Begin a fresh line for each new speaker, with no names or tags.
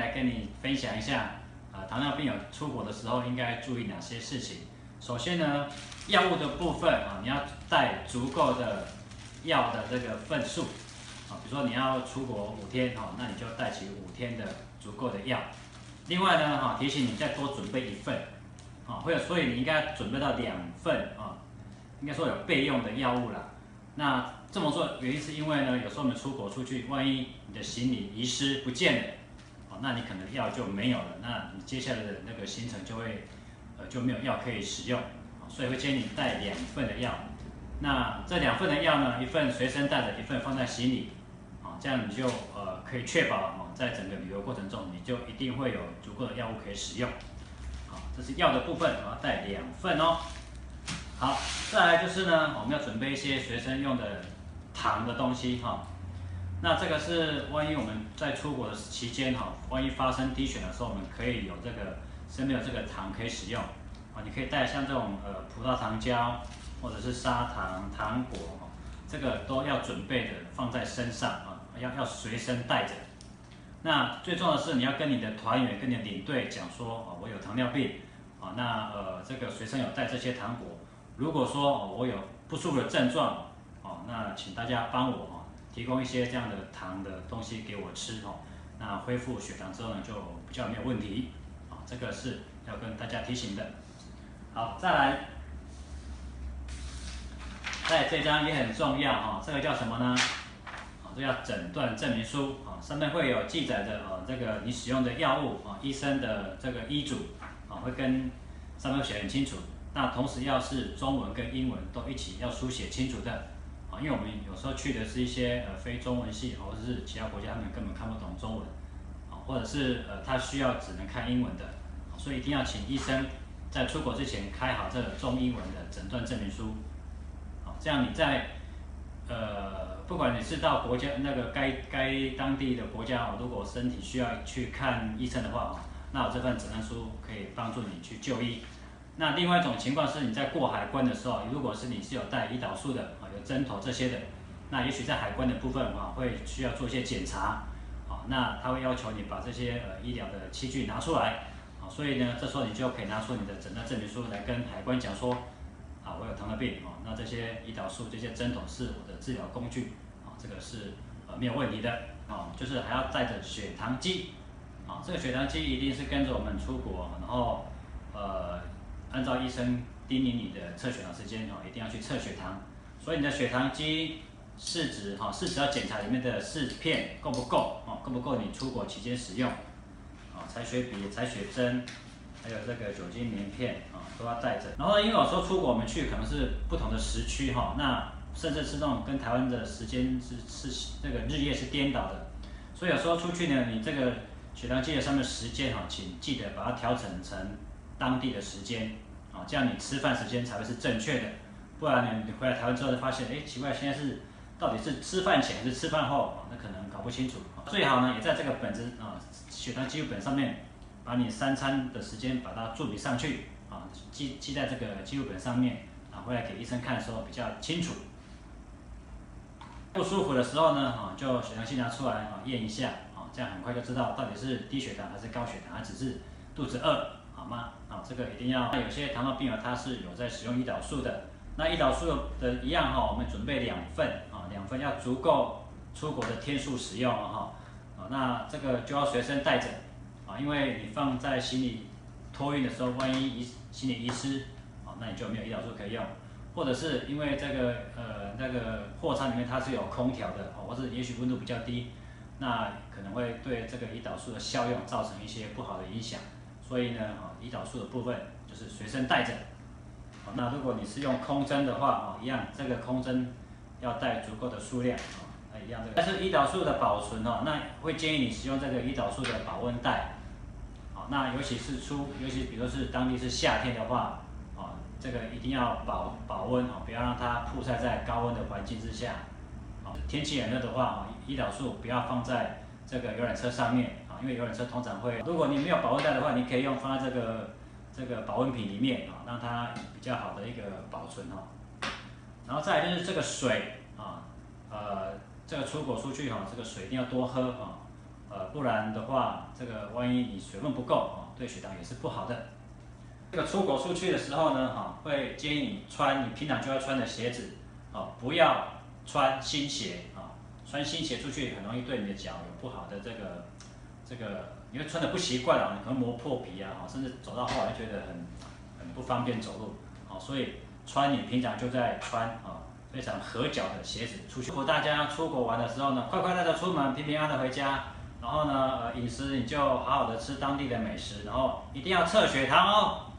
来跟你分享一下，啊，糖尿病有出国的时候应该注意哪些事情。首先呢，药物的部分啊，你要带足够的药的这个份数，啊，比如说你要出国五天哈，那你就带起五天的足够的药。另外呢，哈，提醒你再多准备一份，啊，或者所以你应该准备到两份啊，应该说有备用的药物啦。那这么做原因是因为呢，有时候我们出国出去，万一你的行李遗失不见了，那你可能药就没有了，那你接下来的那个行程就会。呃就没有药可以使用，所以会建议你带两份的药。那这两份的药呢，一份随身带着，一份放在行李，啊，这样你就呃可以确保啊，在整个旅游过程中，你就一定会有足够的药物可以使用。好，这是药的部分，要，带两份哦。好，再来就是呢，我们要准备一些随身用的糖的东西哈。那这个是万一我们在出国的期间哈，万一发生低血的时候，我们可以有这个。身边有这个糖可以使用，啊，你可以带像这种呃葡萄糖胶或者是砂糖、糖果，这个都要准备的放在身上啊，要要随身带着。那最重要的是你要跟你的团员、跟你的领队讲说，哦，我有糖尿病，啊，那呃这个随身有带这些糖果。如果说我有不舒服的症状，哦，那请大家帮我哦提供一些这样的糖的东西给我吃哦，那恢复血糖之后呢就比较没有问题啊。这个是要跟大家提醒的。好，再来，在这张也很重要哈，这个叫什么呢？啊，这叫诊断证明书啊，上面会有记载的啊，这个你使用的药物啊，医生的这个医嘱啊，会跟上面写很清楚。那同时要是中文跟英文都一起要书写清楚的，因为我们有时候去的是一些呃非中文系或者是其他国家，他们根本看不懂中文啊，或者是呃他需要只能看英文的。所以一定要请医生在出国之前开好这个中英文的诊断证明书，好，这样你在呃，不管你是到国家那个该该当地的国家哦，如果身体需要去看医生的话哦，那我这份诊断书可以帮助你去就医。那另外一种情况是你在过海关的时候，如果是你是有带胰岛素的啊，有针头这些的，那也许在海关的部分啊，会需要做一些检查，啊，那他会要求你把这些呃医疗的器具拿出来啊。所以呢，这时候你就可以拿出你的诊断证明书来跟海关讲说，啊，我有糖尿病啊，那这些胰岛素、这些针头是我的治疗工具，啊，这个是呃没有问题的，啊，就是还要带着血糖机，啊，这个血糖机一定是跟着我们出国，然后呃，按照医生叮咛你的测血糖时间，哦，一定要去测血糖，所以你的血糖机试纸，哈，试纸要检查里面的试片够不够，哦，够不够你出国期间使用哦。采血笔、采血针，还有这个酒精棉片啊，都要带着。然后因为有时候出国我们去可能是不同的时区哈，那甚至是那种跟台湾的时间是是那个日夜是颠倒的，所以有时候出去呢，你这个血糖计的上面时间哈，请记得把它调整成当地的时间啊，这样你吃饭时间才会是正确的。不然呢，你回来台湾之后就发现，哎，奇怪，现在是到底是吃饭前还是吃饭后？那可能搞不清楚。最好呢，也在这个本子啊。血糖记录本上面，把你三餐的时间把它注笔上去啊，记记在这个记录本上面啊，回来给医生看的时候比较清楚。不舒服的时候呢，啊，就血糖计拿出来啊验一下啊，这样很快就知道到底是低血糖还是高血糖，还只是肚子饿，好吗？啊，这个一定要。那有些糖尿病人他是有在使用胰岛素的，那胰岛素的一样哈，我们准备两份啊，两份要足够出国的天数使用哈。那这个就要随身带着啊，因为你放在行李托运的时候，万一遗行李遗失啊，那你就没有胰岛素可以用，或者是因为这个呃那个货舱里面它是有空调的哦，或者也许温度比较低，那可能会对这个胰岛素的效用造成一些不好的影响，所以呢啊，胰岛素的部分就是随身带着。那如果你是用空针的话啊，一样这个空针要带足够的数量啊。一样的，但是胰岛素的保存哦，那会建议你使用这个胰岛素的保温袋，好，那尤其是出，尤其比如是当地是夏天的话，啊，这个一定要保保温哦，不要让它曝晒在高温的环境之下，啊，天气很热的话啊，胰岛素不要放在这个游览车上面，因为游览车通常会，如果你没有保温袋的话，你可以用放在这个这个保温瓶里面啊，让它比较好的一个保存哦，然后再就是这个水啊，呃。这个出国出去哈，这个水一定要多喝啊，呃，不然的话，这个万一你水分不够啊，对血糖也是不好的。这个出国出去的时候呢，哈，会建议你穿你平常就要穿的鞋子，哦，不要穿新鞋啊，穿新鞋出去很容易对你的脚有不好的这个这个，因为穿的不习惯啊，你可能磨破皮啊，甚至走到后来觉得很很不方便走路，好，所以穿你平常就在穿啊，非常合脚的鞋子出去。如果大家出国玩的时候呢，快快乐乐出门，平平安安的回家。然后呢，呃，饮食你就好好的吃当地的美食，然后一定要测血糖哦。